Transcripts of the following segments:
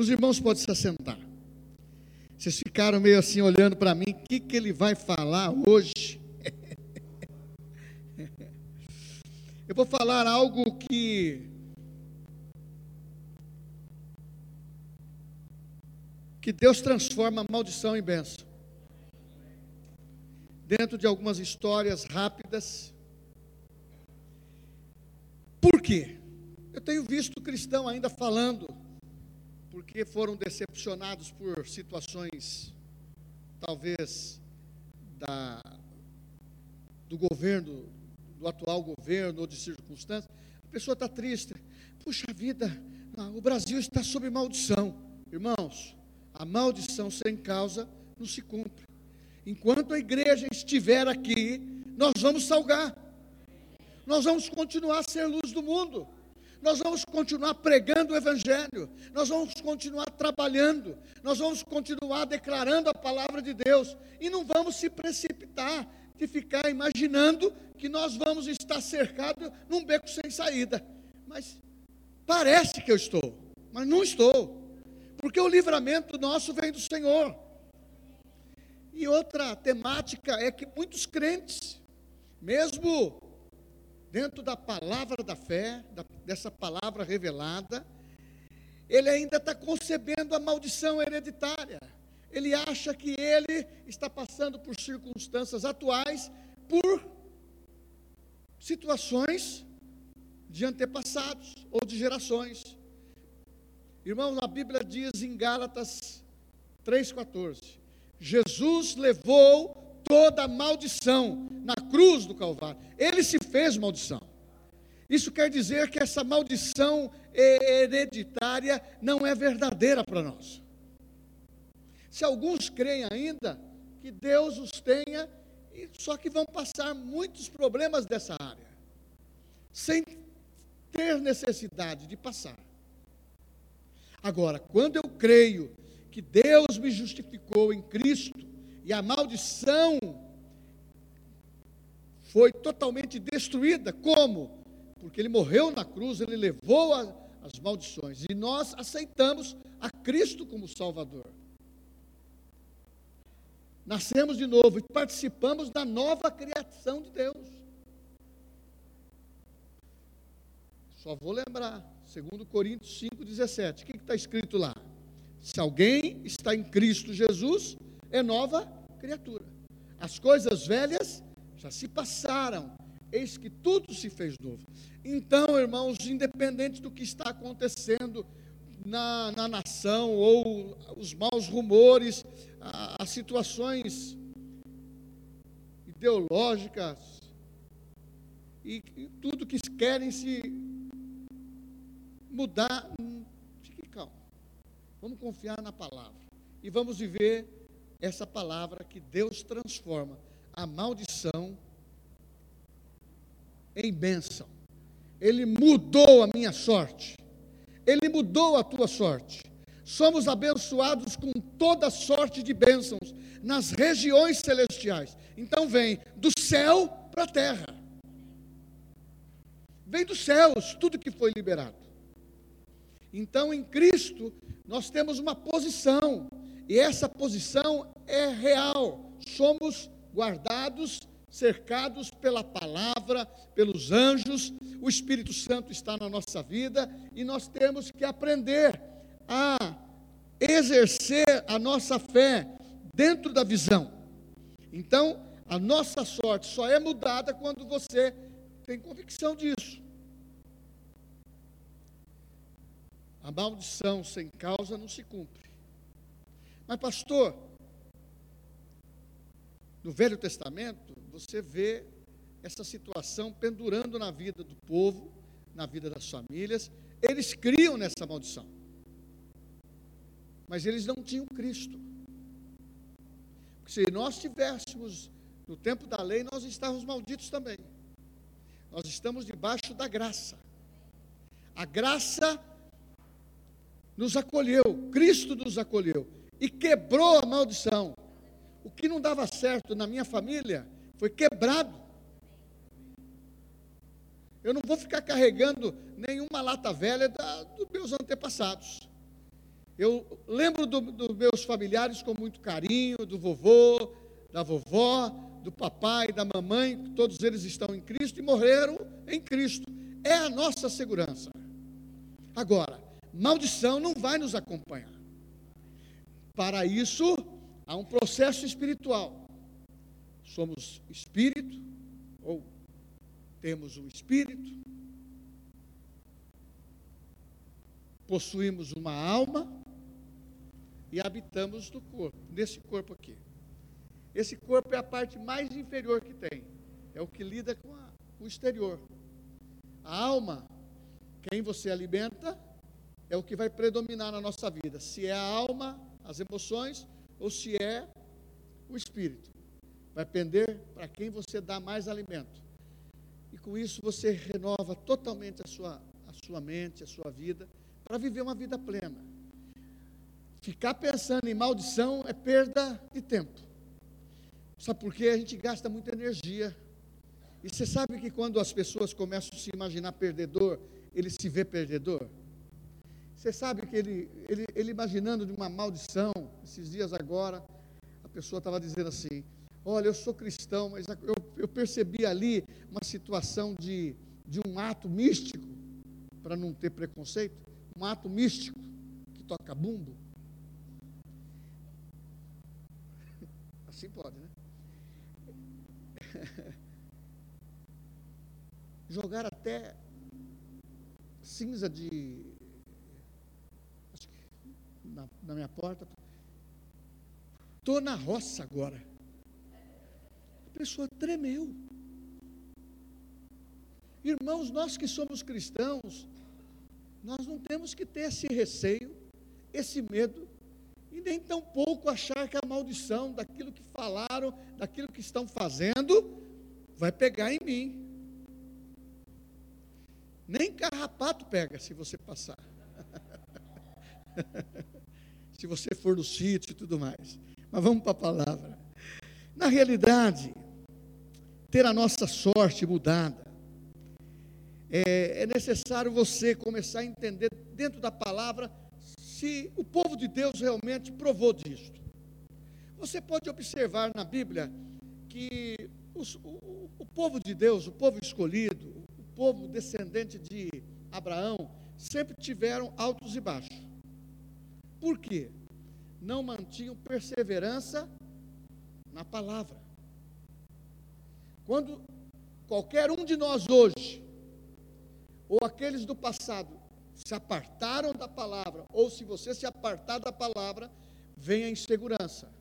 Os irmãos podem se assentar. Vocês ficaram meio assim olhando para mim, o que, que ele vai falar hoje? Eu vou falar algo que que Deus transforma maldição em bênção. Dentro de algumas histórias rápidas. Por quê? Eu tenho visto cristão ainda falando, porque foram decepcionados por situações, talvez, da, do governo, do atual governo ou de circunstâncias. A pessoa está triste. Puxa vida, o Brasil está sob maldição. Irmãos, a maldição sem causa não se cumpre. Enquanto a igreja estiver aqui, nós vamos salgar. Nós vamos continuar a ser luz do mundo. Nós vamos continuar pregando o Evangelho, nós vamos continuar trabalhando, nós vamos continuar declarando a palavra de Deus, e não vamos se precipitar de ficar imaginando que nós vamos estar cercados num beco sem saída. Mas parece que eu estou, mas não estou porque o livramento nosso vem do Senhor. E outra temática é que muitos crentes, mesmo dentro da palavra da fé, da, dessa palavra revelada, ele ainda está concebendo a maldição hereditária. Ele acha que ele está passando por circunstâncias atuais, por situações de antepassados ou de gerações. Irmãos, a Bíblia diz em Gálatas 3,14: Jesus levou toda a maldição na cruz do Calvário. Ele se fez maldição. Isso quer dizer que essa maldição hereditária não é verdadeira para nós. Se alguns creem ainda que Deus os tenha, só que vão passar muitos problemas dessa área, sem ter necessidade de passar. Agora, quando eu creio que Deus me justificou em Cristo e a maldição foi totalmente destruída, como? Porque ele morreu na cruz, ele levou a, as maldições e nós aceitamos a Cristo como Salvador. Nascemos de novo e participamos da nova criação de Deus. Só vou lembrar, Segundo Coríntios 5,17. O que está escrito lá? Se alguém está em Cristo Jesus, é nova criatura. As coisas velhas já se passaram, eis que tudo se fez novo. Então, irmãos, independente do que está acontecendo na, na nação, ou os maus rumores, as situações ideológicas, e, e tudo que querem se mudar, hum, fique calmo. Vamos confiar na palavra. E vamos viver essa palavra que Deus transforma a maldição em bênção. Ele mudou a minha sorte. Ele mudou a tua sorte. Somos abençoados com toda sorte de bênçãos nas regiões celestiais. Então vem do céu para a terra. Vem dos céus tudo que foi liberado. Então, em Cristo, nós temos uma posição, e essa posição é real. Somos guardados, cercados pela palavra, pelos anjos, o Espírito Santo está na nossa vida e nós temos que aprender a exercer a nossa fé dentro da visão. Então, a nossa sorte só é mudada quando você tem convicção disso. A maldição sem causa não se cumpre. Mas, pastor, no Velho Testamento, você vê essa situação pendurando na vida do povo, na vida das famílias. Eles criam nessa maldição. Mas eles não tinham Cristo. Se nós tivéssemos no tempo da lei, nós estávamos malditos também. Nós estamos debaixo da graça. A graça nos acolheu, Cristo nos acolheu e quebrou a maldição. O que não dava certo na minha família foi quebrado. Eu não vou ficar carregando nenhuma lata velha da, dos meus antepassados. Eu lembro dos do meus familiares com muito carinho, do vovô, da vovó, do papai, da mamãe, todos eles estão em Cristo e morreram em Cristo. É a nossa segurança. Agora, maldição não vai nos acompanhar. Para isso, há um processo espiritual. Somos espírito, ou temos um espírito, possuímos uma alma e habitamos no corpo, nesse corpo aqui. Esse corpo é a parte mais inferior que tem, é o que lida com a, o exterior. A alma, quem você alimenta, é o que vai predominar na nossa vida. Se é a alma, as emoções, ou se é o espírito. Vai pender para quem você dá mais alimento. E com isso você renova totalmente a sua, a sua mente, a sua vida, para viver uma vida plena. Ficar pensando em maldição é perda de tempo. Sabe por quê? A gente gasta muita energia. E você sabe que quando as pessoas começam a se imaginar perdedor, ele se vê perdedor? Você sabe que ele, ele, ele imaginando de uma maldição, esses dias agora, a pessoa estava dizendo assim: Olha, eu sou cristão, mas eu, eu percebi ali uma situação de, de um ato místico, para não ter preconceito, um ato místico que toca bumbo. Assim pode, né? Jogar até cinza de na, na minha porta. Estou na roça agora. A pessoa tremeu. Irmãos, nós que somos cristãos, nós não temos que ter esse receio, esse medo, e nem tão pouco achar que a maldição daquilo que falaram, daquilo que estão fazendo, vai pegar em mim. Nem carrapato pega se você passar. se você for no sítio e tudo mais. Mas vamos para a palavra. Na realidade, ter a nossa sorte mudada, é, é necessário você começar a entender dentro da palavra se o povo de Deus realmente provou disto. Você pode observar na Bíblia que os, o, o povo de Deus, o povo escolhido, o povo descendente de Abraão, sempre tiveram altos e baixos. Por quê? Não mantinham perseverança na palavra. Quando qualquer um de nós hoje, ou aqueles do passado, se apartaram da palavra, ou se você se apartar da palavra, vem a insegurança,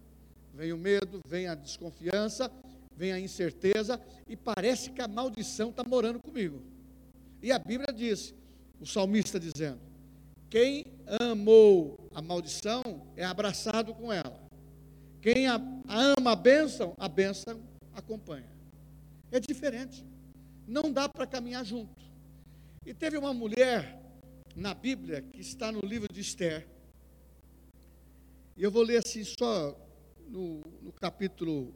vem o medo, vem a desconfiança, vem a incerteza, e parece que a maldição está morando comigo. E a Bíblia diz, o salmista dizendo: quem amou a maldição é abraçado com ela. Quem a, ama a bênção, a bênção acompanha. É diferente. Não dá para caminhar junto. E teve uma mulher na Bíblia que está no livro de Esther. E eu vou ler assim só no, no capítulo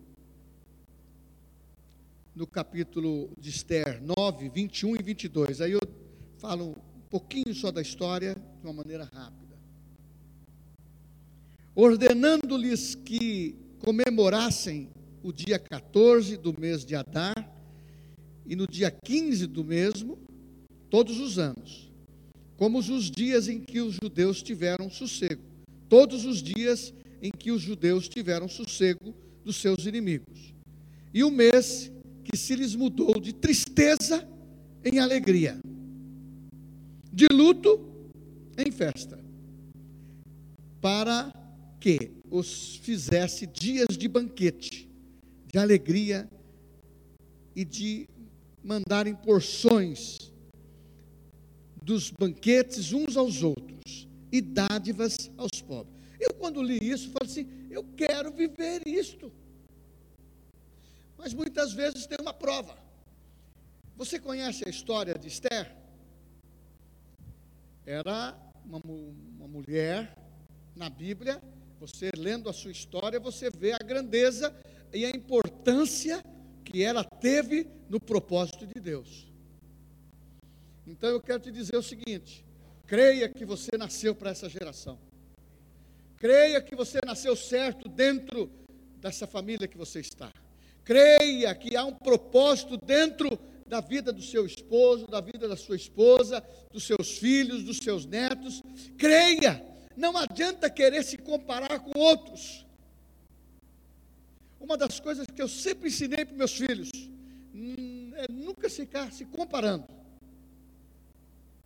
no capítulo de Esther 9, 21 e 22. Aí eu falo pouquinho só da história, de uma maneira rápida. Ordenando-lhes que comemorassem o dia 14 do mês de Adar e no dia 15 do mesmo, todos os anos, como os dias em que os judeus tiveram sossego, todos os dias em que os judeus tiveram sossego dos seus inimigos, e o mês que se lhes mudou de tristeza em alegria de luto em festa, para que os fizesse dias de banquete, de alegria e de mandarem porções dos banquetes uns aos outros e dádivas aos pobres. Eu, quando li isso, falei assim: eu quero viver isto. Mas muitas vezes tem uma prova. Você conhece a história de Esther? Era uma, uma mulher na Bíblia. Você lendo a sua história, você vê a grandeza e a importância que ela teve no propósito de Deus. Então eu quero te dizer o seguinte: creia que você nasceu para essa geração. Creia que você nasceu certo dentro dessa família que você está. Creia que há um propósito dentro da vida do seu esposo, da vida da sua esposa, dos seus filhos, dos seus netos. Creia, não adianta querer se comparar com outros. Uma das coisas que eu sempre ensinei para meus filhos hum, é nunca ficar se comparando.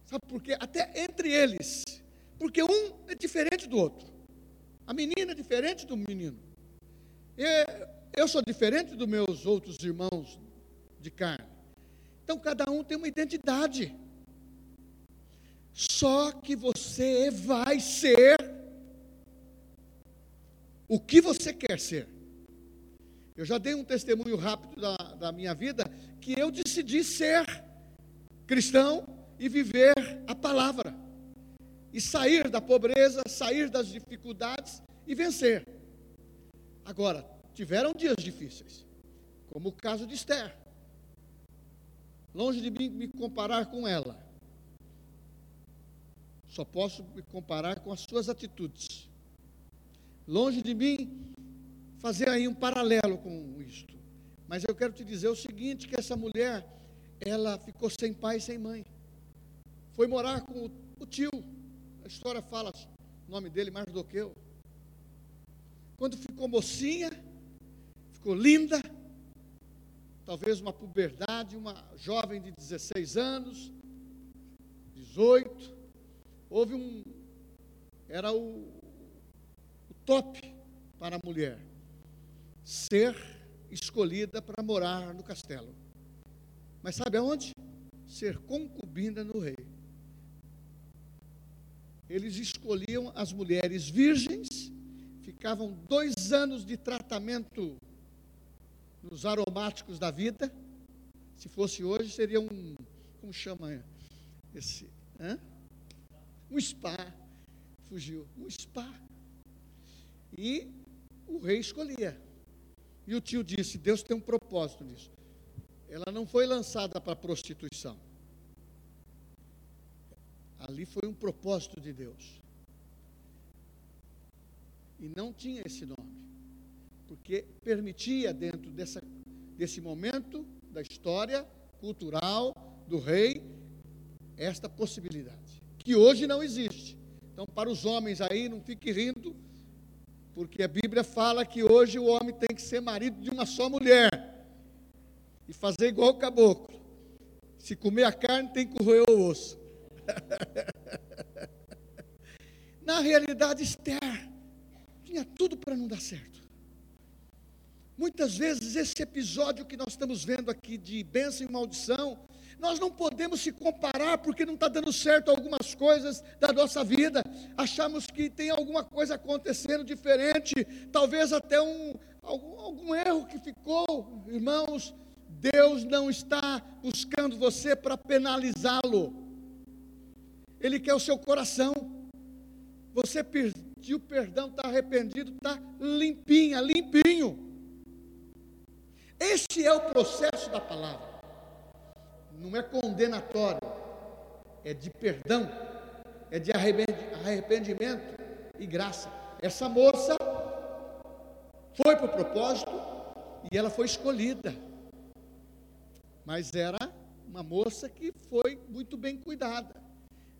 Sabe por quê? Até entre eles. Porque um é diferente do outro. A menina é diferente do menino. Eu sou diferente dos meus outros irmãos de carne. Então cada um tem uma identidade. Só que você vai ser o que você quer ser. Eu já dei um testemunho rápido da, da minha vida que eu decidi ser cristão e viver a palavra. E sair da pobreza, sair das dificuldades e vencer. Agora, tiveram dias difíceis, como o caso de Esther. Longe de mim me comparar com ela. Só posso me comparar com as suas atitudes. Longe de mim fazer aí um paralelo com isto. Mas eu quero te dizer o seguinte, que essa mulher, ela ficou sem pai e sem mãe. Foi morar com o tio. A história fala o nome dele, Mardoqueu. Quando ficou mocinha, ficou linda, talvez uma puberdade, uma jovem de 16 anos, 18, houve um, era o, o top para a mulher ser escolhida para morar no castelo. Mas sabe aonde? Ser concubina no rei. Eles escolhiam as mulheres virgens, ficavam dois anos de tratamento nos aromáticos da vida. Se fosse hoje, seria um, como chama esse? Um spa. Fugiu. Um spa. E o rei escolhia. E o tio disse: Deus tem um propósito nisso. Ela não foi lançada para prostituição. Ali foi um propósito de Deus. E não tinha esse nome. Porque permitia, dentro dessa, desse momento da história cultural do rei, esta possibilidade. Que hoje não existe. Então, para os homens aí, não fique rindo porque a Bíblia fala que hoje o homem tem que ser marido de uma só mulher. E fazer igual o caboclo. Se comer a carne, tem que roer o osso. Na realidade, Esther tinha tudo para não dar certo. Muitas vezes esse episódio que nós estamos vendo aqui de bênção e maldição nós não podemos se comparar porque não está dando certo algumas coisas da nossa vida. Achamos que tem alguma coisa acontecendo diferente, talvez até um, algum, algum erro que ficou. Irmãos, Deus não está buscando você para penalizá-lo. Ele quer o seu coração. Você pediu perdão, está arrependido, está limpinha, limpinho. Este é o processo da palavra não é condenatório, é de perdão, é de arrependimento e graça. Essa moça foi para o propósito e ela foi escolhida, mas era uma moça que foi muito bem cuidada,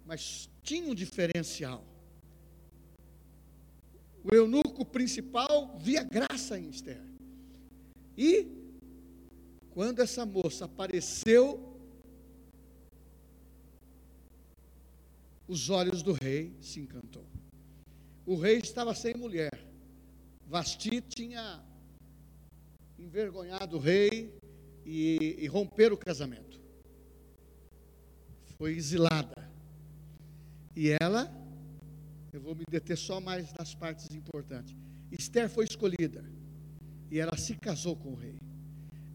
mas tinha um diferencial. O eunuco principal via graça em Esther. E quando essa moça apareceu os olhos do rei se encantou. O rei estava sem mulher. Vasti tinha envergonhado o rei e, e romper o casamento. Foi exilada. E ela, eu vou me deter só mais nas partes importantes. Esther foi escolhida e ela se casou com o rei.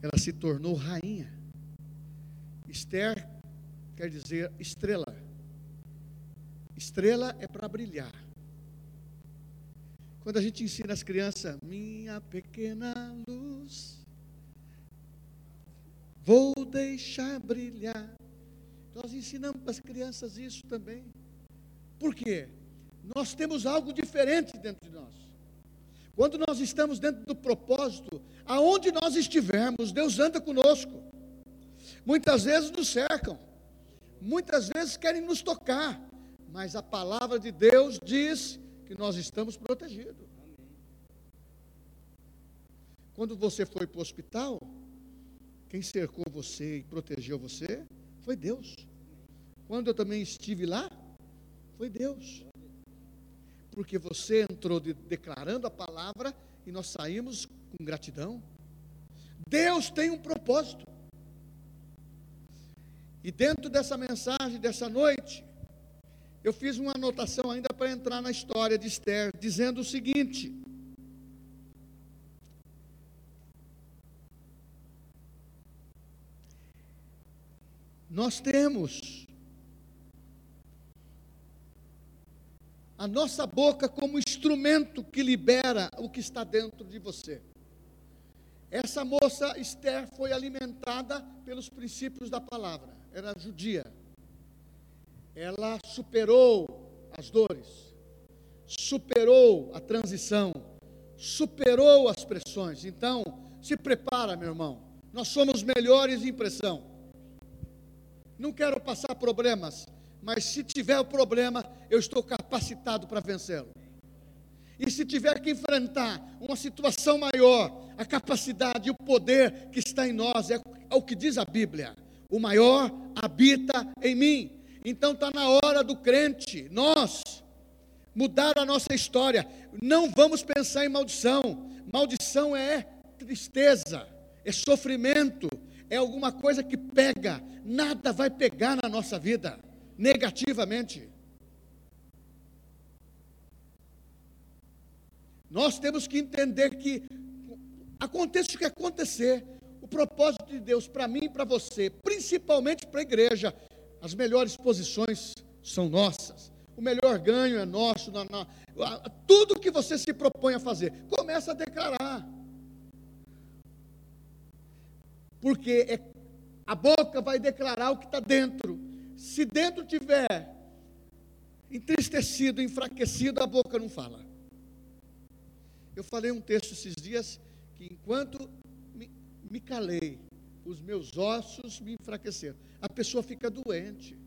Ela se tornou rainha. Esther quer dizer estrela. Estrela é para brilhar. Quando a gente ensina as crianças, minha pequena luz, vou deixar brilhar. Nós ensinamos para as crianças isso também. Por quê? nós temos algo diferente dentro de nós. Quando nós estamos dentro do propósito, aonde nós estivermos, Deus anda conosco. Muitas vezes nos cercam, muitas vezes querem nos tocar, mas a palavra de Deus diz que nós estamos protegidos. Quando você foi para o hospital, quem cercou você e protegeu você foi Deus. Quando eu também estive lá, foi Deus porque você entrou de, declarando a palavra e nós saímos com gratidão. Deus tem um propósito. E dentro dessa mensagem dessa noite, eu fiz uma anotação ainda para entrar na história de Esther, dizendo o seguinte: Nós temos a nossa boca como instrumento que libera o que está dentro de você. Essa moça Esther foi alimentada pelos princípios da palavra, era judia. Ela superou as dores, superou a transição, superou as pressões. Então, se prepara, meu irmão. Nós somos melhores em pressão. Não quero passar problemas, mas se tiver o problema, eu estou capacitado para vencê-lo. E se tiver que enfrentar uma situação maior, a capacidade e o poder que está em nós, é, é o que diz a Bíblia: o maior habita em mim. Então está na hora do crente, nós, mudar a nossa história. Não vamos pensar em maldição. Maldição é tristeza, é sofrimento, é alguma coisa que pega. Nada vai pegar na nossa vida negativamente. Nós temos que entender que aconteça o que acontecer, o propósito de Deus para mim e para você, principalmente para a igreja, as melhores posições são nossas. O melhor ganho é nosso. Na, na, tudo que você se propõe a fazer, começa a declarar. Porque é, a boca vai declarar o que está dentro. Se dentro tiver entristecido, enfraquecido, a boca não fala. Eu falei um texto esses dias que enquanto me, me calei, os meus ossos me enfraqueceram. A pessoa fica doente.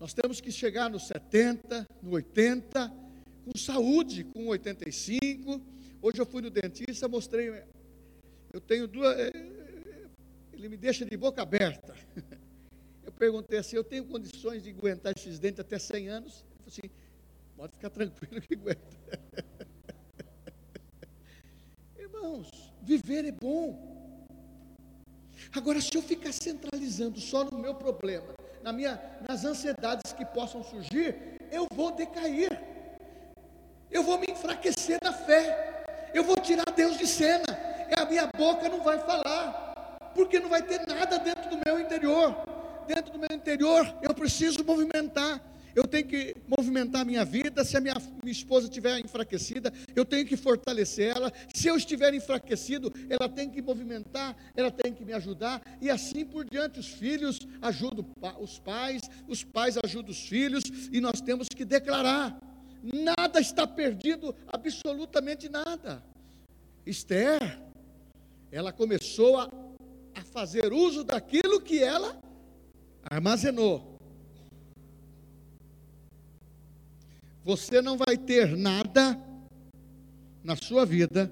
Nós temos que chegar nos 70, no 80, com saúde, com 85. Hoje eu fui no dentista, mostrei. Eu tenho duas ele me deixa de boca aberta. Eu perguntei assim: eu tenho condições de aguentar esses dentes até 100 anos? Ele falou assim: pode ficar tranquilo que aguenta. Irmãos, viver é bom. Agora, se eu ficar centralizando só no meu problema, na minha, nas ansiedades que possam surgir, eu vou decair, eu vou me enfraquecer na fé, eu vou tirar Deus de cena, a minha boca não vai falar porque não vai ter nada dentro do meu interior. Dentro do meu interior, eu preciso movimentar. Eu tenho que movimentar a minha vida. Se a minha, minha esposa estiver enfraquecida, eu tenho que fortalecer ela. Se eu estiver enfraquecido, ela tem que movimentar, ela tem que me ajudar. E assim por diante, os filhos ajudam os pais, os pais ajudam os filhos, e nós temos que declarar: nada está perdido, absolutamente nada. Esther, ela começou a a fazer uso daquilo que ela armazenou. Você não vai ter nada na sua vida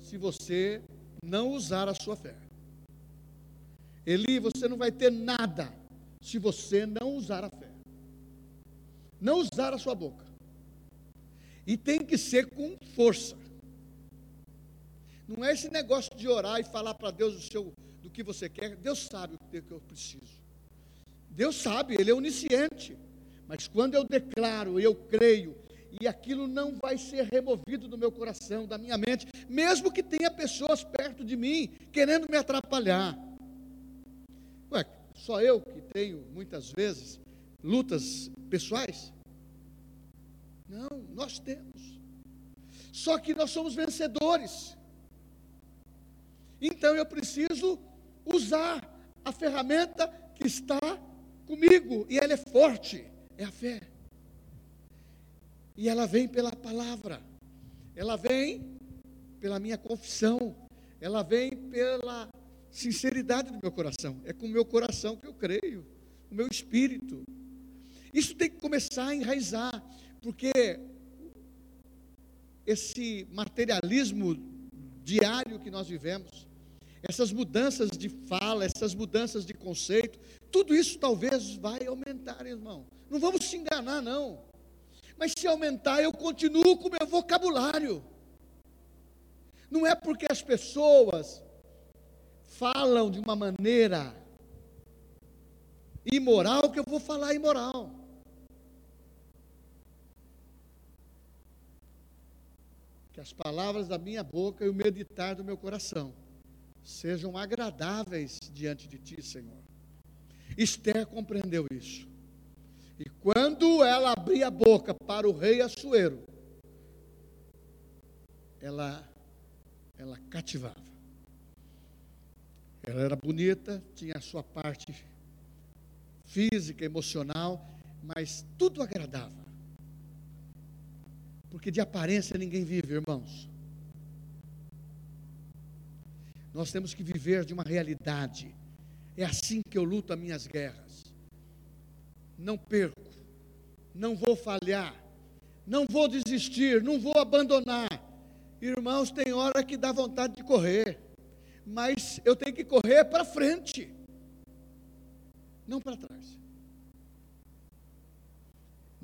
se você não usar a sua fé. Eli, você não vai ter nada se você não usar a fé. Não usar a sua boca. E tem que ser com força. Não é esse negócio de orar e falar para Deus o seu do que você quer, Deus sabe o que eu preciso. Deus sabe, Ele é onisciente. Mas quando eu declaro, eu creio, e aquilo não vai ser removido do meu coração, da minha mente, mesmo que tenha pessoas perto de mim querendo me atrapalhar. Ué, só eu que tenho muitas vezes lutas pessoais? Não, nós temos. Só que nós somos vencedores. Então eu preciso usar a ferramenta que está comigo, e ela é forte, é a fé. E ela vem pela palavra, ela vem pela minha confissão, ela vem pela sinceridade do meu coração. É com o meu coração que eu creio, o meu espírito. Isso tem que começar a enraizar, porque esse materialismo diário que nós vivemos, essas mudanças de fala, essas mudanças de conceito, tudo isso talvez vai aumentar, irmão. Não vamos se enganar, não. Mas se aumentar, eu continuo com o meu vocabulário. Não é porque as pessoas falam de uma maneira imoral que eu vou falar imoral. Que as palavras da minha boca e o meditar do meu coração sejam agradáveis diante de ti, Senhor. Esther compreendeu isso. E quando ela abria a boca para o rei Assuero, ela, ela cativava. Ela era bonita, tinha a sua parte física, emocional, mas tudo agradava. Porque de aparência ninguém vive, irmãos. Nós temos que viver de uma realidade. É assim que eu luto as minhas guerras. Não perco, não vou falhar, não vou desistir, não vou abandonar. Irmãos, tem hora que dá vontade de correr, mas eu tenho que correr para frente, não para trás.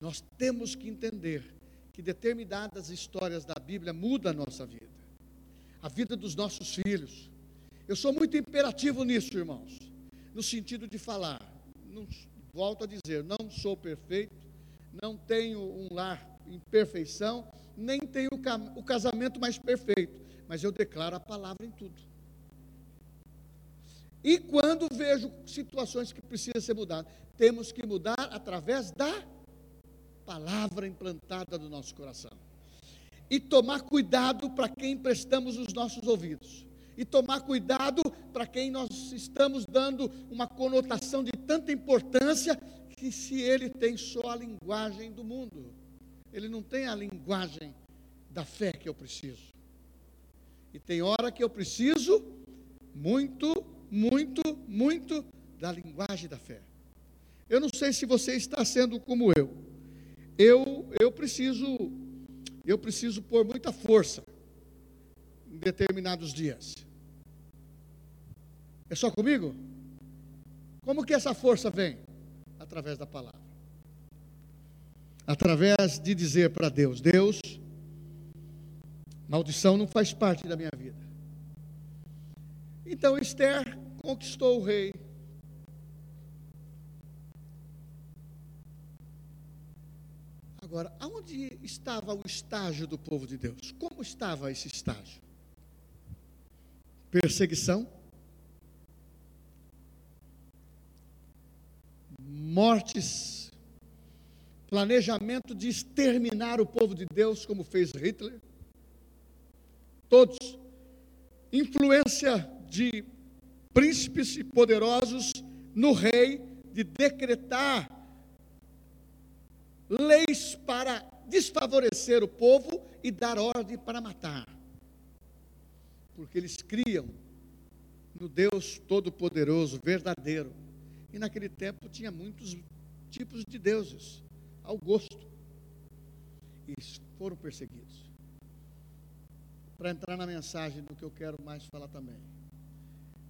Nós temos que entender que determinadas histórias da Bíblia mudam a nossa vida, a vida dos nossos filhos, eu sou muito imperativo nisso, irmãos, no sentido de falar. Não, volto a dizer, não sou perfeito, não tenho um lar em perfeição, nem tenho o casamento mais perfeito, mas eu declaro a palavra em tudo. E quando vejo situações que precisam ser mudadas, temos que mudar através da palavra implantada no nosso coração. E tomar cuidado para quem emprestamos os nossos ouvidos e tomar cuidado para quem nós estamos dando uma conotação de tanta importância que se ele tem só a linguagem do mundo, ele não tem a linguagem da fé que eu preciso. E tem hora que eu preciso muito, muito, muito da linguagem da fé. Eu não sei se você está sendo como eu. Eu eu preciso eu preciso pôr muita força em determinados dias. É só comigo? Como que essa força vem? Através da palavra. Através de dizer para Deus: Deus, maldição não faz parte da minha vida. Então Esther conquistou o rei. Agora, aonde estava o estágio do povo de Deus? Como estava esse estágio? Perseguição mortes, planejamento de exterminar o povo de Deus, como fez Hitler. Todos. Influência de príncipes e poderosos no rei de decretar leis para desfavorecer o povo e dar ordem para matar. Porque eles criam no Deus Todo-Poderoso, verdadeiro e naquele tempo tinha muitos tipos de deuses, ao gosto. E foram perseguidos. Para entrar na mensagem do que eu quero mais falar também.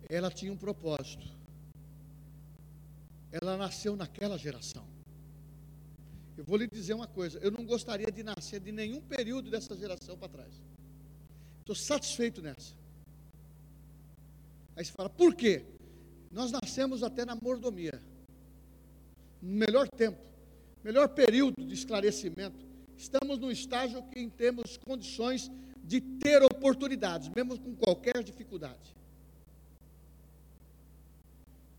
Ela tinha um propósito. Ela nasceu naquela geração. Eu vou lhe dizer uma coisa: eu não gostaria de nascer de nenhum período dessa geração para trás. Estou satisfeito nessa. Aí você fala, por quê? Nós nascemos até na mordomia. No melhor tempo, melhor período de esclarecimento. Estamos no estágio que temos condições de ter oportunidades, mesmo com qualquer dificuldade.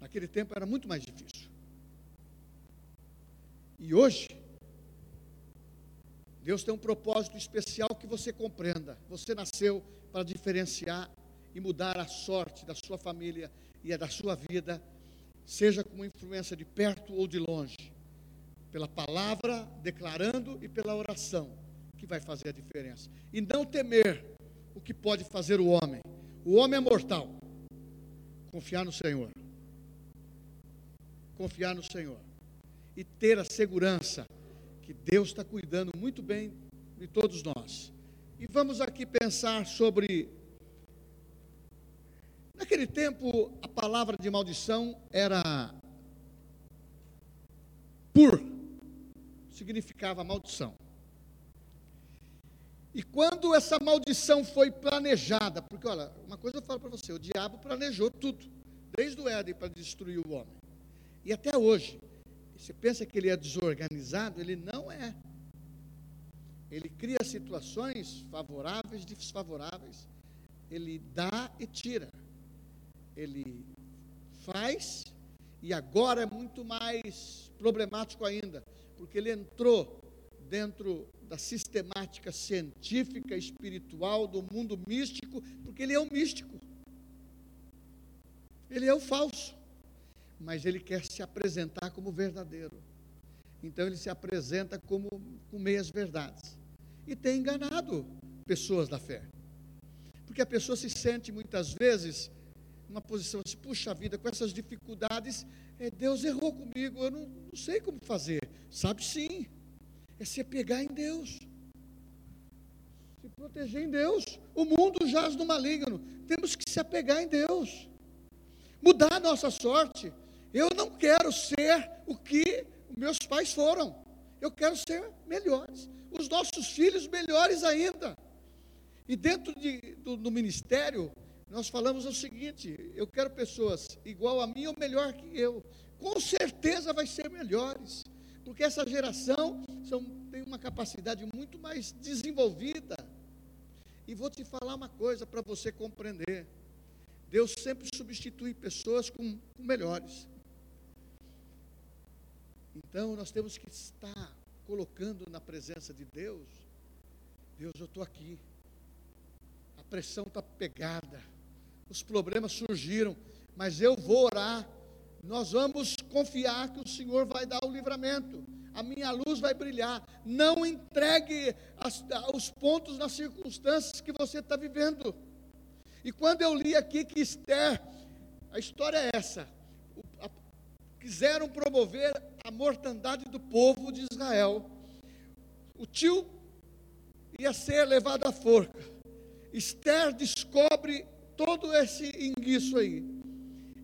Naquele tempo era muito mais difícil. E hoje, Deus tem um propósito especial que você compreenda. Você nasceu para diferenciar e mudar a sorte da sua família e a da sua vida, seja com influência de perto ou de longe. pela palavra, declarando e pela oração, que vai fazer a diferença. E não temer o que pode fazer o homem. O homem é mortal. Confiar no Senhor. Confiar no Senhor. E ter a segurança que Deus está cuidando muito bem de todos nós. E vamos aqui pensar sobre. Naquele tempo, palavra de maldição era pur, significava maldição. E quando essa maldição foi planejada, porque olha, uma coisa eu falo para você, o diabo planejou tudo, desde o Éden para destruir o homem. E até hoje, você pensa que ele é desorganizado, ele não é. Ele cria situações favoráveis, desfavoráveis, ele dá e tira. Ele faz e agora é muito mais problemático ainda, porque ele entrou dentro da sistemática científica, espiritual, do mundo místico, porque ele é o místico. Ele é o falso. Mas ele quer se apresentar como verdadeiro. Então ele se apresenta como com meias verdades. E tem enganado pessoas da fé. Porque a pessoa se sente muitas vezes numa posição assim, puxa vida, com essas dificuldades, é, Deus errou comigo, eu não, não sei como fazer. Sabe sim, é se apegar em Deus, se proteger em Deus. O mundo jaz no maligno, temos que se apegar em Deus, mudar a nossa sorte. Eu não quero ser o que meus pais foram, eu quero ser melhores, os nossos filhos melhores ainda. E dentro de, do, do ministério, nós falamos o seguinte: eu quero pessoas igual a mim ou melhor que eu. Com certeza vai ser melhores, porque essa geração são, tem uma capacidade muito mais desenvolvida. E vou te falar uma coisa para você compreender: Deus sempre substitui pessoas com, com melhores. Então nós temos que estar colocando na presença de Deus. Deus, eu estou aqui. A pressão está pegada os problemas surgiram, mas eu vou orar. Nós vamos confiar que o Senhor vai dar o livramento. A minha luz vai brilhar. Não entregue as, os pontos nas circunstâncias que você está vivendo. E quando eu li aqui que Esther, a história é essa: a, quiseram promover a mortandade do povo de Israel. O tio ia ser levado à forca. Esther descobre todo esse inguiço aí.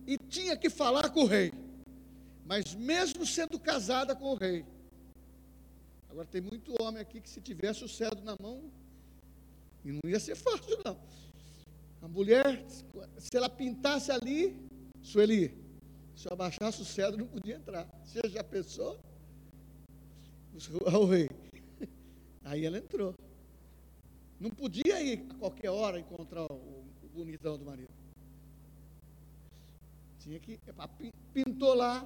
E tinha que falar com o rei. Mas mesmo sendo casada com o rei. Agora tem muito homem aqui que se tivesse o cedro na mão, e não ia ser fácil não. A mulher, se ela pintasse ali, Sueli, se eu abaixasse o cedro não podia entrar. Você já pensou? O rei. Aí ela entrou. Não podia ir a qualquer hora encontrar o bonitão do marido. Tinha que. Pintou lá.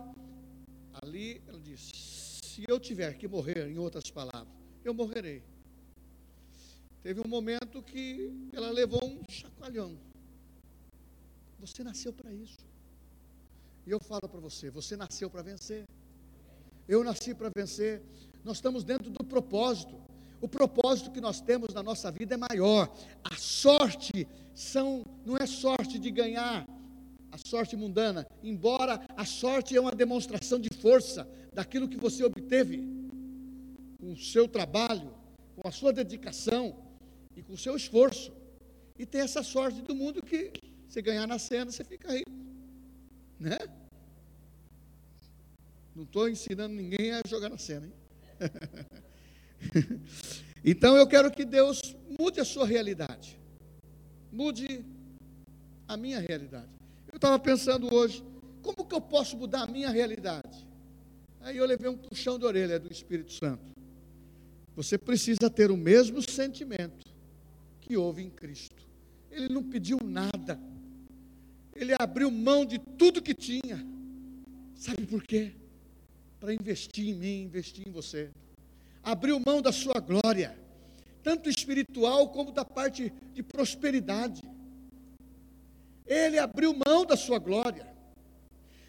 Ali ela disse: se eu tiver que morrer, em outras palavras, eu morrerei. Teve um momento que ela levou um chacoalhão. Você nasceu para isso. E eu falo para você: você nasceu para vencer. Eu nasci para vencer. Nós estamos dentro do propósito. O propósito que nós temos na nossa vida é maior. A sorte são, não é sorte de ganhar, a sorte mundana, embora a sorte é uma demonstração de força daquilo que você obteve com o seu trabalho, com a sua dedicação e com o seu esforço. E tem essa sorte do mundo que você ganhar na cena, você fica rico. Né? Não estou ensinando ninguém a jogar na cena, hein? então eu quero que Deus mude a sua realidade. Mude a minha realidade. Eu estava pensando hoje, como que eu posso mudar a minha realidade? Aí eu levei um puxão de orelha do Espírito Santo. Você precisa ter o mesmo sentimento que houve em Cristo. Ele não pediu nada. Ele abriu mão de tudo que tinha. Sabe por quê? Para investir em mim, investir em você abriu mão da sua glória, tanto espiritual como da parte de prosperidade. Ele abriu mão da sua glória.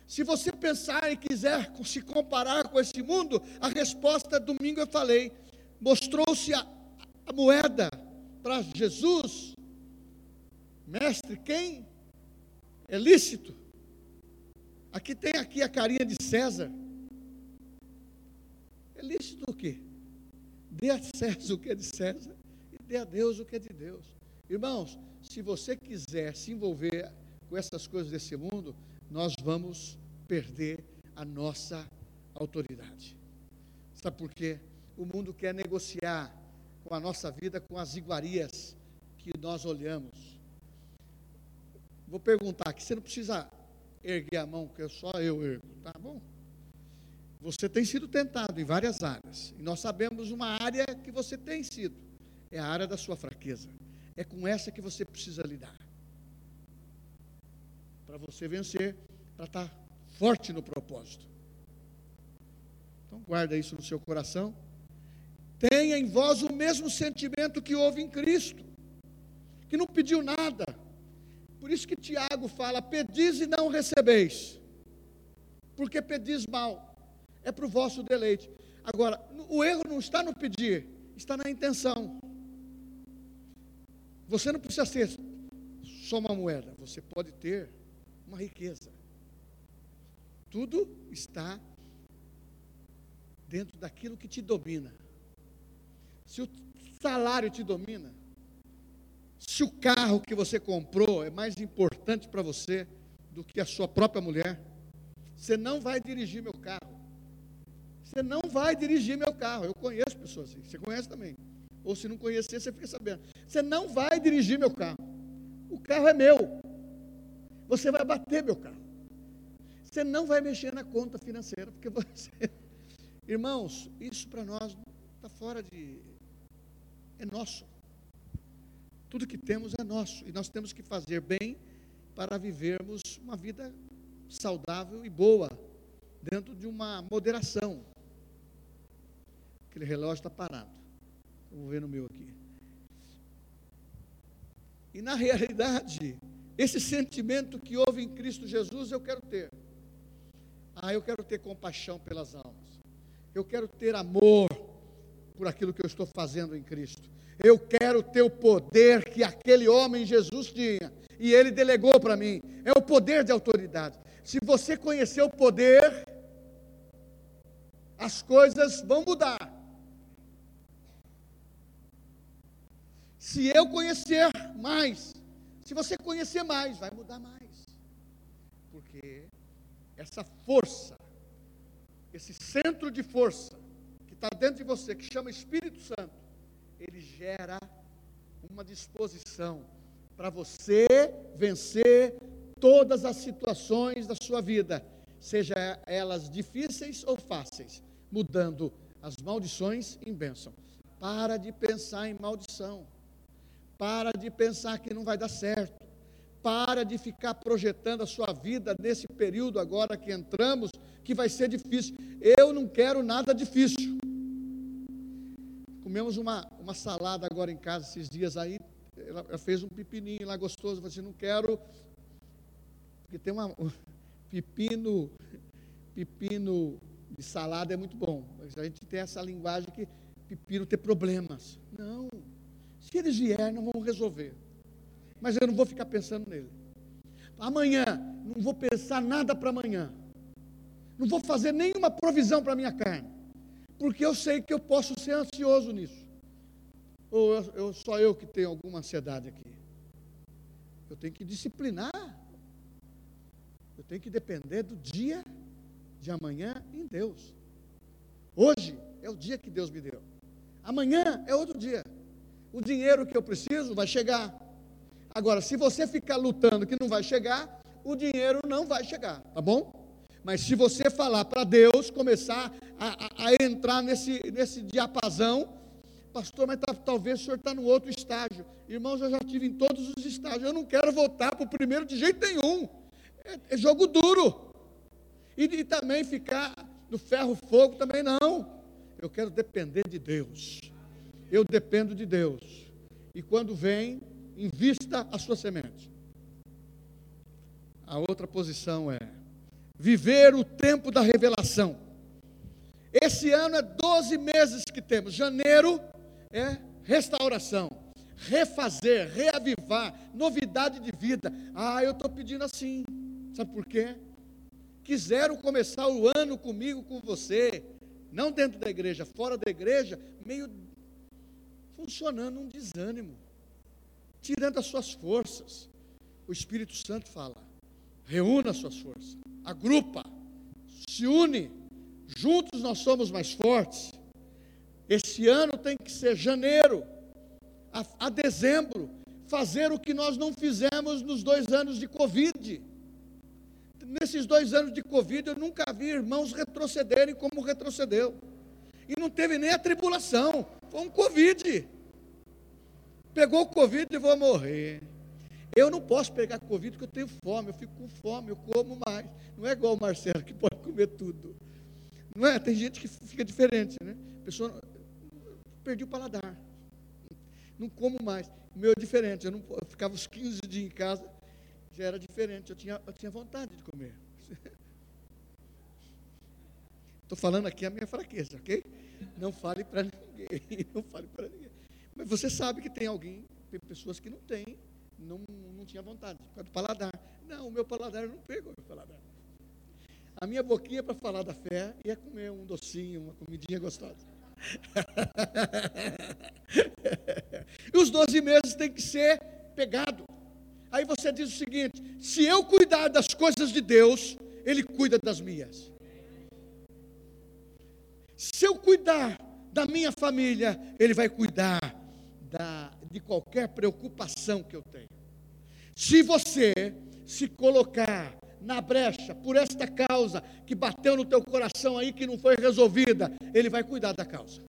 Se você pensar e quiser se comparar com esse mundo, a resposta domingo eu falei, mostrou-se a, a moeda para Jesus, mestre, quem é lícito? Aqui tem aqui a carinha de César. É lícito o quê? Dê a César o que é de César e dê a Deus o que é de Deus. Irmãos, se você quiser se envolver com essas coisas desse mundo, nós vamos perder a nossa autoridade. Sabe por quê? O mundo quer negociar com a nossa vida com as iguarias que nós olhamos. Vou perguntar aqui, você não precisa erguer a mão, que só eu ergo, tá bom? Você tem sido tentado em várias áreas, e nós sabemos uma área que você tem sido, é a área da sua fraqueza. É com essa que você precisa lidar. Para você vencer, para estar forte no propósito. Então guarda isso no seu coração. Tenha em vós o mesmo sentimento que houve em Cristo, que não pediu nada. Por isso que Tiago fala: pedis e não recebeis, porque pedis mal, é para o vosso deleite. Agora, o erro não está no pedir, está na intenção. Você não precisa ser só uma moeda, você pode ter uma riqueza. Tudo está dentro daquilo que te domina. Se o salário te domina, se o carro que você comprou é mais importante para você do que a sua própria mulher, você não vai dirigir meu carro. Você não vai dirigir meu carro. Eu conheço pessoas assim. Você conhece também. Ou se não conhecer, você fica sabendo. Você não vai dirigir meu carro. O carro é meu. Você vai bater meu carro. Você não vai mexer na conta financeira, porque você. Irmãos, isso para nós está fora de. É nosso. Tudo que temos é nosso. E nós temos que fazer bem para vivermos uma vida saudável e boa, dentro de uma moderação. Aquele relógio está parado. Vou ver no meu aqui. E na realidade, esse sentimento que houve em Cristo Jesus, eu quero ter. Ah, eu quero ter compaixão pelas almas. Eu quero ter amor por aquilo que eu estou fazendo em Cristo. Eu quero ter o poder que aquele homem Jesus tinha e ele delegou para mim. É o poder de autoridade. Se você conhecer o poder, as coisas vão mudar. Se eu conhecer mais, se você conhecer mais, vai mudar mais. Porque essa força, esse centro de força que está dentro de você, que chama Espírito Santo, ele gera uma disposição para você vencer todas as situações da sua vida, seja elas difíceis ou fáceis, mudando as maldições em bênção. Para de pensar em maldição. Para de pensar que não vai dar certo. Para de ficar projetando a sua vida nesse período agora que entramos, que vai ser difícil. Eu não quero nada difícil. Comemos uma, uma salada agora em casa esses dias aí. Ela, ela fez um pepininho lá gostoso. Eu falei assim, não quero. Porque tem uma. Um, pepino, pepino de salada é muito bom. Mas a gente tem essa linguagem que pepino tem problemas. Não. Se eles vierem, não vão resolver. Mas eu não vou ficar pensando nele. Amanhã, não vou pensar nada para amanhã. Não vou fazer nenhuma provisão para minha carne. Porque eu sei que eu posso ser ansioso nisso. Ou eu, eu, só eu que tenho alguma ansiedade aqui. Eu tenho que disciplinar. Eu tenho que depender do dia de amanhã em Deus. Hoje é o dia que Deus me deu. Amanhã é outro dia o dinheiro que eu preciso vai chegar. Agora, se você ficar lutando que não vai chegar, o dinheiro não vai chegar, tá bom? Mas se você falar para Deus, começar a, a, a, entrar nesse, nesse diapasão, pastor, mas tá, talvez o senhor está no outro estágio. Irmãos, eu já tive em todos os estágios. Eu não quero voltar para o primeiro de jeito nenhum. É, é jogo duro. E, e também ficar no ferro-fogo também não. Eu quero depender de Deus eu dependo de Deus. E quando vem, invista a sua semente. A outra posição é: viver o tempo da revelação. Esse ano é 12 meses que temos. Janeiro é restauração, refazer, reavivar, novidade de vida. Ah, eu estou pedindo assim. Sabe por quê? Quiseram começar o ano comigo, com você, não dentro da igreja, fora da igreja, meio funcionando um desânimo, tirando as suas forças. O Espírito Santo fala: reúna as suas forças, agrupa, se une, juntos nós somos mais fortes. Esse ano tem que ser janeiro a, a dezembro, fazer o que nós não fizemos nos dois anos de Covid. Nesses dois anos de Covid, eu nunca vi irmãos retrocederem como retrocedeu. E não teve nem a tribulação, um Covid. Pegou Covid e vou morrer. Eu não posso pegar Covid porque eu tenho fome, eu fico com fome, eu como mais. Não é igual o Marcelo que pode comer tudo. Não é? Tem gente que fica diferente, né? A pessoa, perdi o paladar. Não como mais. O meu é diferente. Eu, não, eu ficava os 15 dias em casa, já era diferente. Eu tinha, eu tinha vontade de comer. Estou falando aqui a minha fraqueza, ok? Não fale para ninguém. Não fale para ninguém. Mas você sabe que tem alguém, tem pessoas que não têm, não, não tinha vontade, por causa do paladar. Não, o meu paladar não pegou o meu paladar. A minha boquinha para falar da fé ia comer um docinho, uma comidinha gostosa. e os 12 meses tem que ser pegado. Aí você diz o seguinte: se eu cuidar das coisas de Deus, Ele cuida das minhas. Se eu cuidar da minha família, Ele vai cuidar da, de qualquer preocupação que eu tenho. Se você se colocar na brecha por esta causa que bateu no teu coração aí que não foi resolvida, ele vai cuidar da causa.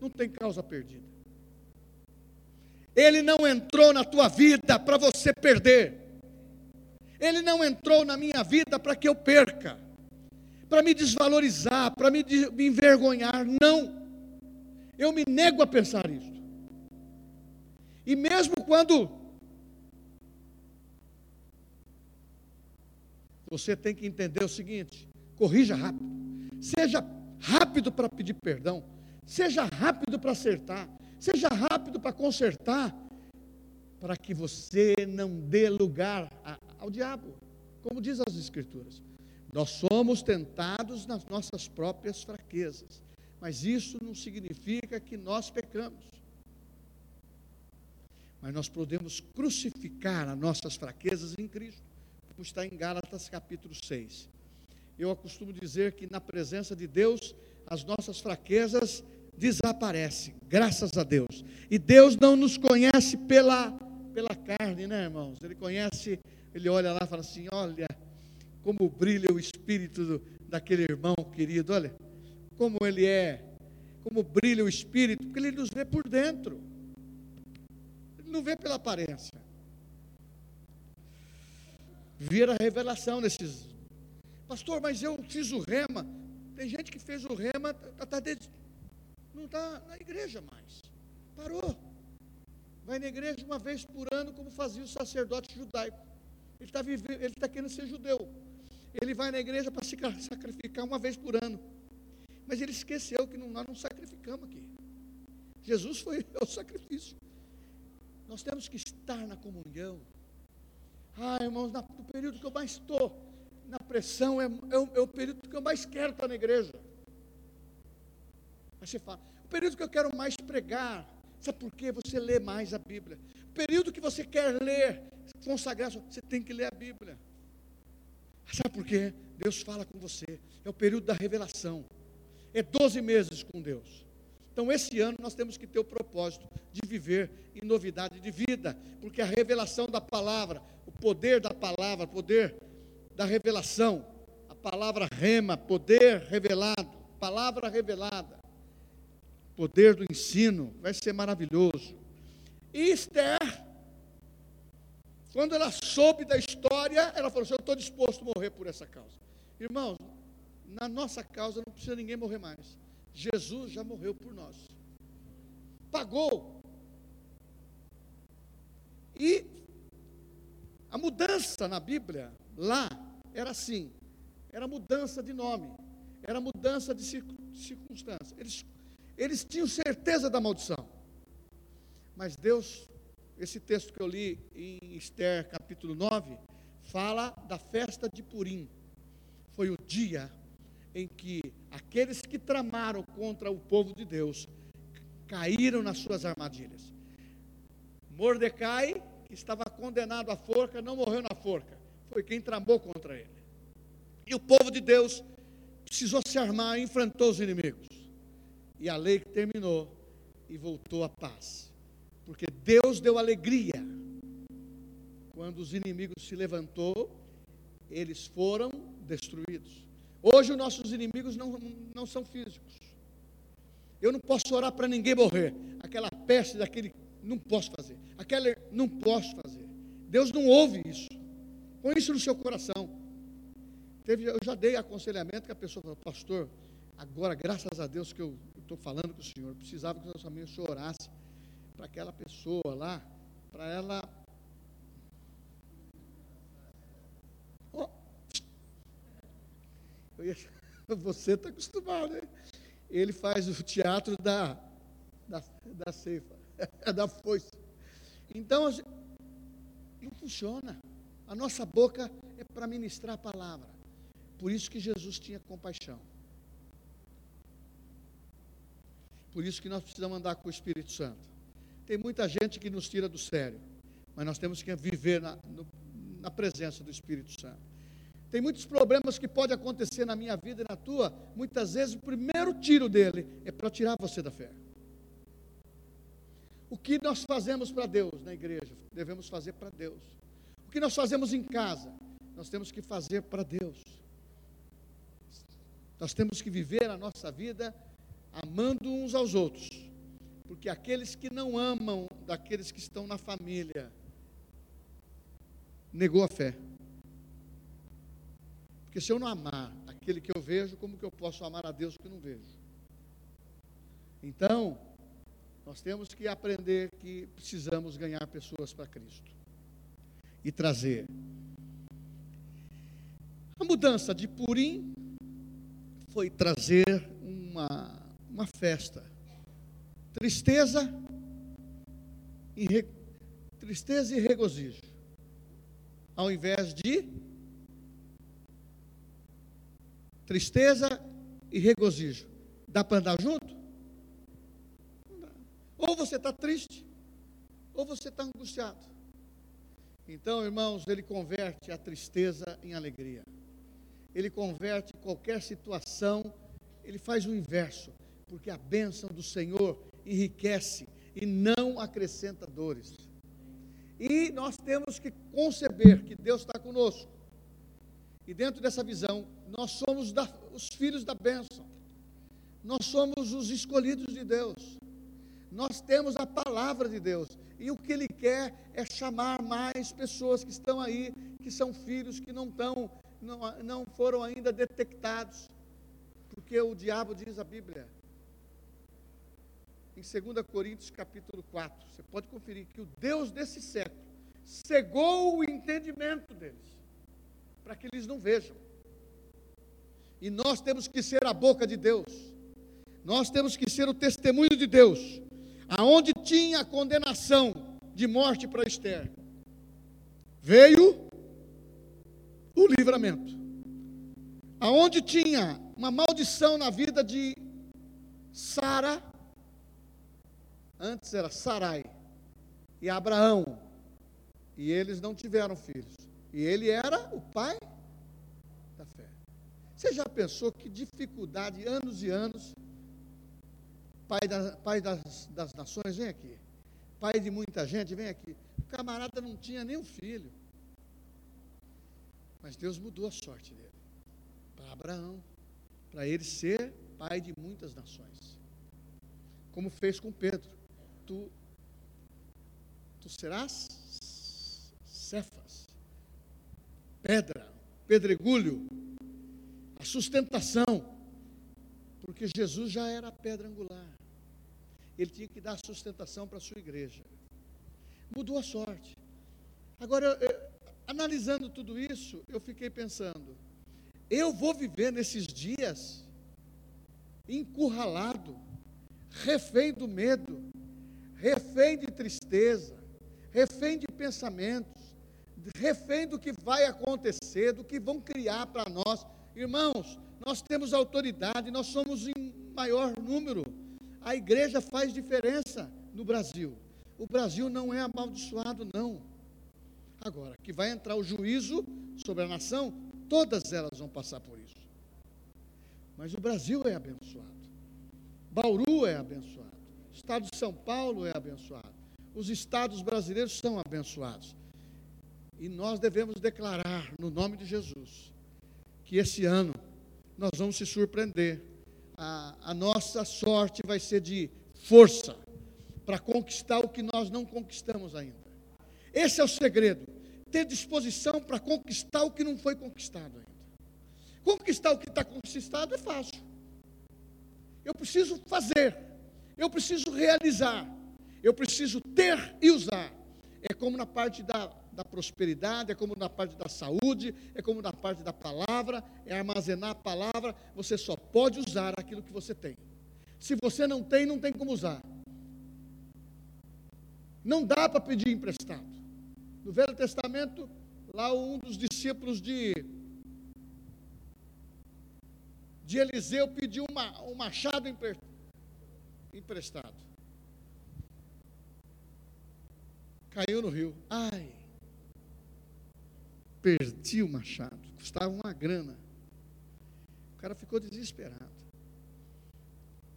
Não tem causa perdida. Ele não entrou na tua vida para você perder. Ele não entrou na minha vida para que eu perca, para me desvalorizar, para me, me envergonhar. Não. Eu me nego a pensar isso. E mesmo quando você tem que entender o seguinte: corrija rápido, seja rápido para pedir perdão, seja rápido para acertar, seja rápido para consertar, para que você não dê lugar ao diabo, como diz as Escrituras. Nós somos tentados nas nossas próprias fraquezas, mas isso não significa que nós pecamos. Mas nós podemos crucificar as nossas fraquezas em Cristo, como está em Gálatas capítulo 6. Eu costumo dizer que na presença de Deus, as nossas fraquezas desaparecem, graças a Deus. E Deus não nos conhece pela, pela carne, né, irmãos? Ele conhece, ele olha lá e fala assim: olha, como brilha o espírito do, daquele irmão querido, olha, como ele é, como brilha o espírito, porque ele nos vê por dentro, ele não vê pela aparência. Vira a revelação desses, pastor, mas eu fiz o rema. Tem gente que fez o rema, tá, tá de, não está na igreja mais, parou. Vai na igreja uma vez por ano, como fazia o sacerdote judaico. Ele está ele está querendo ser judeu. Ele vai na igreja para se sacrificar uma vez por ano. Mas ele esqueceu que nós não sacrificamos aqui. Jesus foi o sacrifício. Nós temos que estar na comunhão. Ah, irmãos, no período que eu mais estou, na pressão, é, é, o, é o período que eu mais quero estar na igreja. Aí você fala, o período que eu quero mais pregar, sabe por quê? Você lê mais a Bíblia. O período que você quer ler, consagrar, você tem que ler a Bíblia. Sabe por quê? Deus fala com você. É o período da revelação é 12 meses com Deus. Então, esse ano nós temos que ter o propósito de viver em novidade de vida, porque a revelação da palavra, o poder da palavra, o poder da revelação, a palavra rema, poder revelado, palavra revelada, poder do ensino, vai ser maravilhoso. E Esther, quando ela soube da história, ela falou assim: Eu estou disposto a morrer por essa causa. Irmãos, na nossa causa não precisa ninguém morrer mais. Jesus já morreu por nós. Pagou. E a mudança na Bíblia, lá, era assim, era mudança de nome, era mudança de circunstância. Eles, eles tinham certeza da maldição. Mas Deus, esse texto que eu li em Esther capítulo 9, fala da festa de Purim. Foi o dia em que aqueles que tramaram contra o povo de Deus caíram nas suas armadilhas. Mordecai, que estava condenado à forca, não morreu na forca, foi quem tramou contra ele. E o povo de Deus precisou se armar, enfrentou os inimigos. E a lei terminou e voltou a paz. Porque Deus deu alegria. Quando os inimigos se levantou, eles foram destruídos. Hoje os nossos inimigos não, não são físicos. Eu não posso orar para ninguém morrer. Aquela peste daquele não posso fazer. Aquela não posso fazer. Deus não ouve isso. Põe isso no seu coração. Teve, eu já dei aconselhamento que a pessoa falou, pastor, agora graças a Deus que eu estou falando com o senhor, eu precisava que o nosso amigo chorasse para aquela pessoa lá, para ela. Oh. Ia... Você está acostumado, né? Ele faz o teatro da, da, da ceifa, da foice. Então, não funciona. A nossa boca é para ministrar a palavra. Por isso que Jesus tinha compaixão. Por isso que nós precisamos andar com o Espírito Santo. Tem muita gente que nos tira do sério, mas nós temos que viver na, no, na presença do Espírito Santo. Tem muitos problemas que podem acontecer na minha vida e na tua. Muitas vezes o primeiro tiro dele é para tirar você da fé. O que nós fazemos para Deus na igreja, devemos fazer para Deus. O que nós fazemos em casa, nós temos que fazer para Deus. Nós temos que viver a nossa vida amando uns aos outros, porque aqueles que não amam daqueles que estão na família, negou a fé. Porque se eu não amar aquele que eu vejo, como que eu posso amar a Deus que não vejo? Então, nós temos que aprender que precisamos ganhar pessoas para Cristo e trazer. A mudança de Purim foi trazer uma, uma festa. Tristeza e, re, tristeza e regozijo. Ao invés de tristeza e regozijo. Dá para andar junto? Ou você está triste, ou você está angustiado. Então, irmãos, ele converte a tristeza em alegria ele converte qualquer situação, ele faz o inverso, porque a bênção do Senhor enriquece e não acrescenta dores. E nós temos que conceber que Deus está conosco. E dentro dessa visão, nós somos da, os filhos da bênção. Nós somos os escolhidos de Deus. Nós temos a palavra de Deus. E o que Ele quer é chamar mais pessoas que estão aí, que são filhos, que não estão não, não foram ainda detectados, porque o diabo diz a Bíblia, em 2 Coríntios capítulo 4, você pode conferir que o Deus desse século cegou o entendimento deles, para que eles não vejam. E nós temos que ser a boca de Deus, nós temos que ser o testemunho de Deus, aonde tinha a condenação de morte para Esther, veio o livramento. Aonde tinha uma maldição na vida de Sara, antes era Sarai e Abraão, e eles não tiveram filhos. E ele era o pai da fé. Você já pensou que dificuldade, anos e anos, pai, da, pai das, das nações, vem aqui, pai de muita gente, vem aqui. O camarada não tinha nenhum filho. Mas Deus mudou a sorte dele para Abraão, para ele ser pai de muitas nações. Como fez com Pedro. Tu, tu serás Cefas, pedra, pedregulho, a sustentação, porque Jesus já era a pedra angular. Ele tinha que dar sustentação para a sua igreja. Mudou a sorte. Agora, analisando tudo isso, eu fiquei pensando: eu vou viver nesses dias encurralado, refém do medo, refém de tristeza, refém de pensamentos, refém do que vai acontecer, do que vão criar para nós. Irmãos, nós temos autoridade, nós somos em maior número. A igreja faz diferença no Brasil. O Brasil não é amaldiçoado, não. Agora, que vai entrar o juízo sobre a nação, todas elas vão passar por isso. Mas o Brasil é abençoado. Bauru é abençoado. Estado de São Paulo é abençoado. Os estados brasileiros são abençoados. E nós devemos declarar, no nome de Jesus, que esse ano nós vamos se surpreender. A, a nossa sorte vai ser de força para conquistar o que nós não conquistamos ainda. Esse é o segredo. Ter disposição para conquistar o que não foi conquistado ainda. Conquistar o que está conquistado é fácil. Eu preciso fazer, eu preciso realizar, eu preciso ter e usar. É como na parte da, da prosperidade, é como na parte da saúde, é como na parte da palavra, é armazenar a palavra. Você só pode usar aquilo que você tem. Se você não tem, não tem como usar. Não dá para pedir emprestado. No Velho Testamento, lá um dos discípulos de de Eliseu pediu uma, um machado emprestado. Caiu no rio. Ai, perdi o machado. Custava uma grana. O cara ficou desesperado.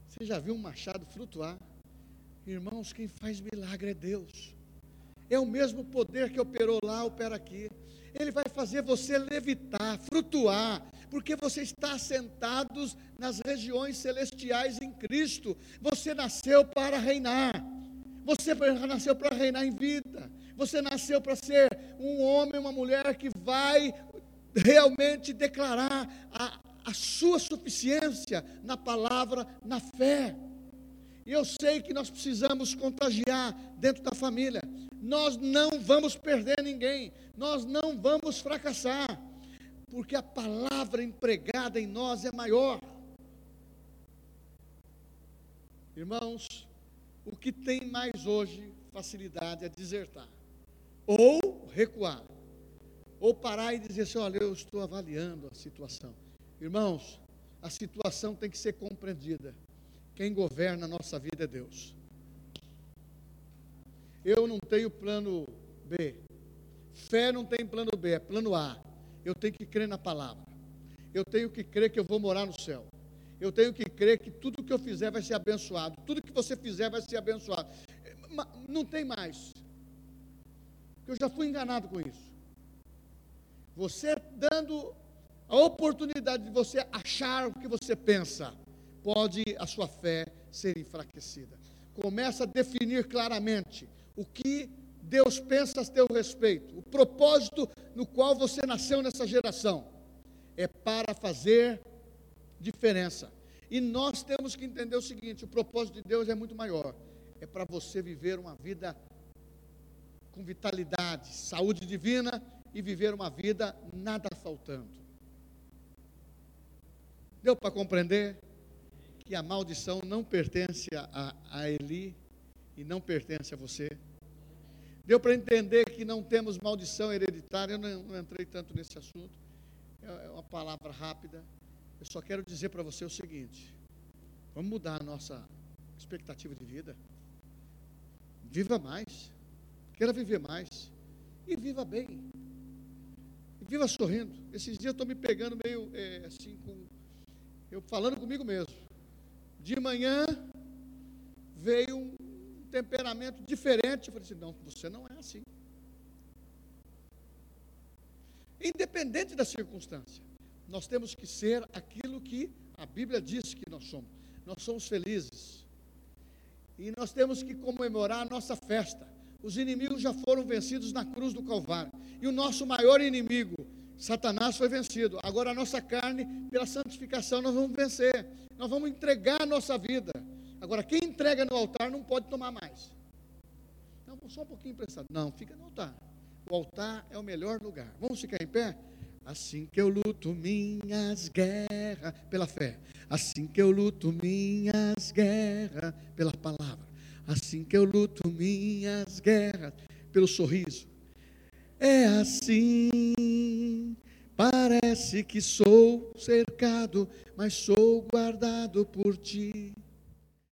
Você já viu um machado flutuar? Irmãos, quem faz milagre é Deus. É o mesmo poder que operou lá, opera aqui. Ele vai fazer você levitar, flutuar, porque você está sentados nas regiões celestiais em Cristo. Você nasceu para reinar. Você nasceu para reinar em vida. Você nasceu para ser um homem, uma mulher que vai realmente declarar a, a sua suficiência na palavra, na fé. E eu sei que nós precisamos contagiar dentro da família. Nós não vamos perder ninguém, nós não vamos fracassar porque a palavra empregada em nós é maior. Irmãos, o que tem mais hoje facilidade é desertar, ou recuar, ou parar e dizer assim: olha, eu estou avaliando a situação. Irmãos, a situação tem que ser compreendida. Quem governa a nossa vida é Deus. Eu não tenho plano B. Fé não tem plano B, é plano A eu tenho que crer na palavra. Eu tenho que crer que eu vou morar no céu. Eu tenho que crer que tudo que eu fizer vai ser abençoado. Tudo que você fizer vai ser abençoado. Não tem mais. Eu já fui enganado com isso. Você dando a oportunidade de você achar o que você pensa, pode a sua fé ser enfraquecida. Começa a definir claramente o que Deus pensa a teu respeito. O propósito no qual você nasceu nessa geração é para fazer diferença. E nós temos que entender o seguinte: o propósito de Deus é muito maior. É para você viver uma vida com vitalidade, saúde divina e viver uma vida nada faltando. Deu para compreender que a maldição não pertence a, a Eli e não pertence a você? Deu para entender que não temos maldição hereditária, eu não, não entrei tanto nesse assunto, é, é uma palavra rápida. Eu só quero dizer para você o seguinte: vamos mudar a nossa expectativa de vida. Viva mais, queira viver mais, e viva bem, e viva sorrindo. Esses dias eu estou me pegando meio é, assim, com, eu falando comigo mesmo. De manhã veio um temperamento diferente. Eu falei assim: não, você não é assim. Independente da circunstância, nós temos que ser aquilo que a Bíblia diz que nós somos. Nós somos felizes. E nós temos que comemorar a nossa festa. Os inimigos já foram vencidos na cruz do Calvário. E o nosso maior inimigo, Satanás, foi vencido. Agora a nossa carne, pela santificação, nós vamos vencer. Nós vamos entregar a nossa vida. Agora, quem entrega no altar não pode tomar mais. Não, só um pouquinho emprestado. Não, fica no altar. O altar é o melhor lugar. Vamos ficar em pé? Assim que eu luto minhas guerras pela fé, assim que eu luto minhas guerras pela palavra, assim que eu luto minhas guerras pelo sorriso. É assim, parece que sou cercado, mas sou guardado por ti.